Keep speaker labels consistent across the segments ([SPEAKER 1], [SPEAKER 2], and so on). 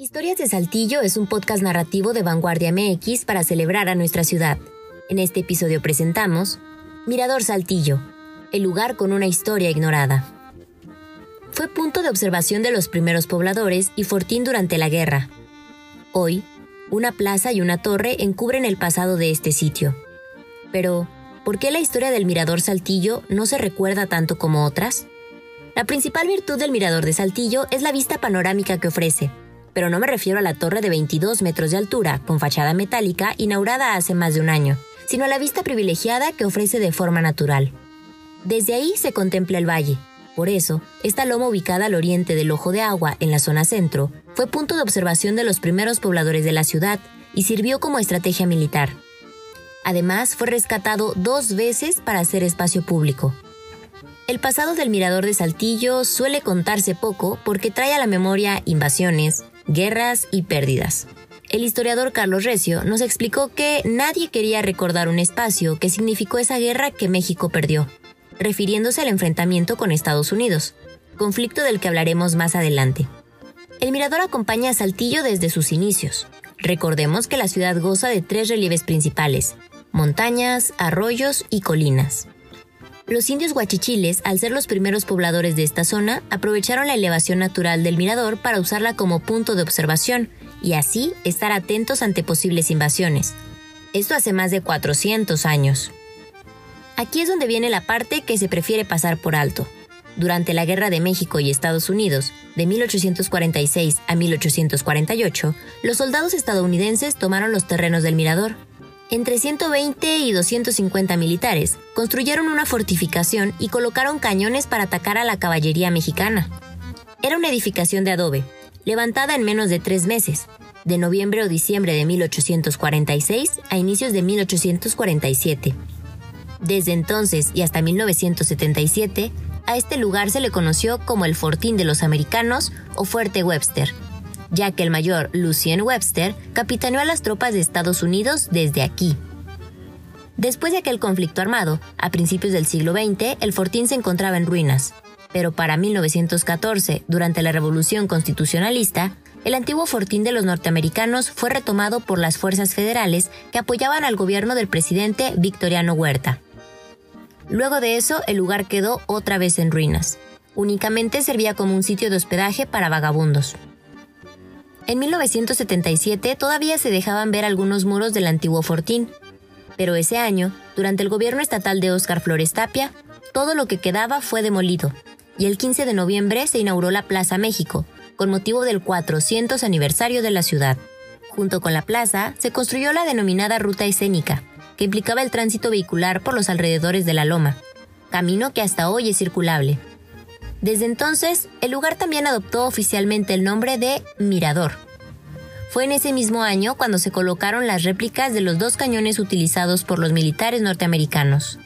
[SPEAKER 1] Historias de Saltillo es un podcast narrativo de Vanguardia MX para celebrar a nuestra ciudad. En este episodio presentamos Mirador Saltillo, el lugar con una historia ignorada. Fue punto de observación de los primeros pobladores y fortín durante la guerra. Hoy, una plaza y una torre encubren el pasado de este sitio. Pero, ¿por qué la historia del Mirador Saltillo no se recuerda tanto como otras? La principal virtud del Mirador de Saltillo es la vista panorámica que ofrece, pero no me refiero a la torre de 22 metros de altura, con fachada metálica, inaugurada hace más de un año, sino a la vista privilegiada que ofrece de forma natural. Desde ahí se contempla el valle. Por eso, esta loma ubicada al oriente del Ojo de Agua, en la zona centro, fue punto de observación de los primeros pobladores de la ciudad y sirvió como estrategia militar. Además, fue rescatado dos veces para hacer espacio público. El pasado del Mirador de Saltillo suele contarse poco porque trae a la memoria invasiones, guerras y pérdidas. El historiador Carlos Recio nos explicó que nadie quería recordar un espacio que significó esa guerra que México perdió, refiriéndose al enfrentamiento con Estados Unidos, conflicto del que hablaremos más adelante. El mirador acompaña a Saltillo desde sus inicios. Recordemos que la ciudad goza de tres relieves principales, montañas, arroyos y colinas. Los indios guachichiles, al ser los primeros pobladores de esta zona, aprovecharon la elevación natural del mirador para usarla como punto de observación y así estar atentos ante posibles invasiones. Esto hace más de 400 años. Aquí es donde viene la parte que se prefiere pasar por alto. Durante la Guerra de México y Estados Unidos, de 1846 a 1848, los soldados estadounidenses tomaron los terrenos del mirador entre 120 y 250 militares construyeron una fortificación y colocaron cañones para atacar a la caballería mexicana. Era una edificación de adobe, levantada en menos de tres meses, de noviembre o diciembre de 1846 a inicios de 1847. Desde entonces y hasta 1977, a este lugar se le conoció como el Fortín de los Americanos o Fuerte Webster, ya que el mayor Lucien Webster capitaneó a las tropas de Estados Unidos desde aquí. Después de aquel conflicto armado, a principios del siglo XX, el fortín se encontraba en ruinas, pero para 1914, durante la Revolución Constitucionalista, el antiguo fortín de los norteamericanos fue retomado por las fuerzas federales que apoyaban al gobierno del presidente Victoriano Huerta. Luego de eso, el lugar quedó otra vez en ruinas. Únicamente servía como un sitio de hospedaje para vagabundos. En 1977 todavía se dejaban ver algunos muros del antiguo fortín, pero ese año, durante el gobierno estatal de Óscar Flores Tapia, todo lo que quedaba fue demolido, y el 15 de noviembre se inauguró la Plaza México, con motivo del 400 aniversario de la ciudad. Junto con la plaza, se construyó la denominada Ruta Escénica, que implicaba el tránsito vehicular por los alrededores de la loma, camino que hasta hoy es circulable. Desde entonces, el lugar también adoptó oficialmente el nombre de Mirador. Fue en ese mismo año cuando se colocaron las réplicas de los dos cañones utilizados por los militares norteamericanos.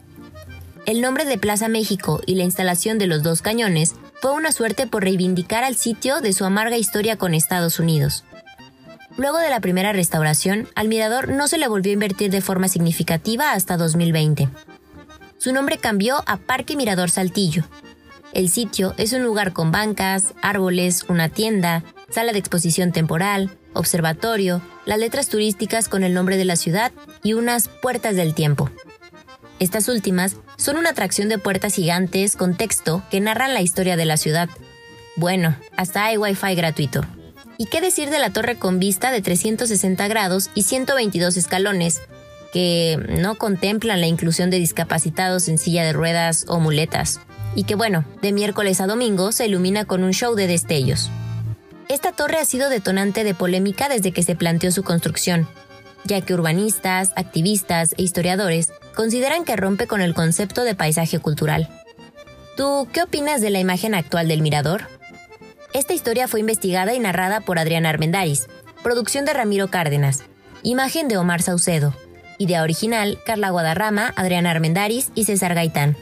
[SPEAKER 1] El nombre de Plaza México y la instalación de los dos cañones fue una suerte por reivindicar al sitio de su amarga historia con Estados Unidos. Luego de la primera restauración, al mirador no se le volvió a invertir de forma significativa hasta 2020. Su nombre cambió a Parque Mirador Saltillo, el sitio es un lugar con bancas, árboles, una tienda, sala de exposición temporal, observatorio, las letras turísticas con el nombre de la ciudad y unas puertas del tiempo. Estas últimas son una atracción de puertas gigantes con texto que narran la historia de la ciudad. Bueno, hasta hay wifi gratuito. ¿Y qué decir de la torre con vista de 360 grados y 122 escalones, que no contemplan la inclusión de discapacitados en silla de ruedas o muletas? Y que bueno, de miércoles a domingo se ilumina con un show de destellos. Esta torre ha sido detonante de polémica desde que se planteó su construcción, ya que urbanistas, activistas e historiadores consideran que rompe con el concepto de paisaje cultural. ¿Tú qué opinas de la imagen actual del mirador? Esta historia fue investigada y narrada por Adriana Armendaris, producción de Ramiro Cárdenas, imagen de Omar Saucedo, idea original Carla Guadarrama, Adriana Armendaris y César Gaitán.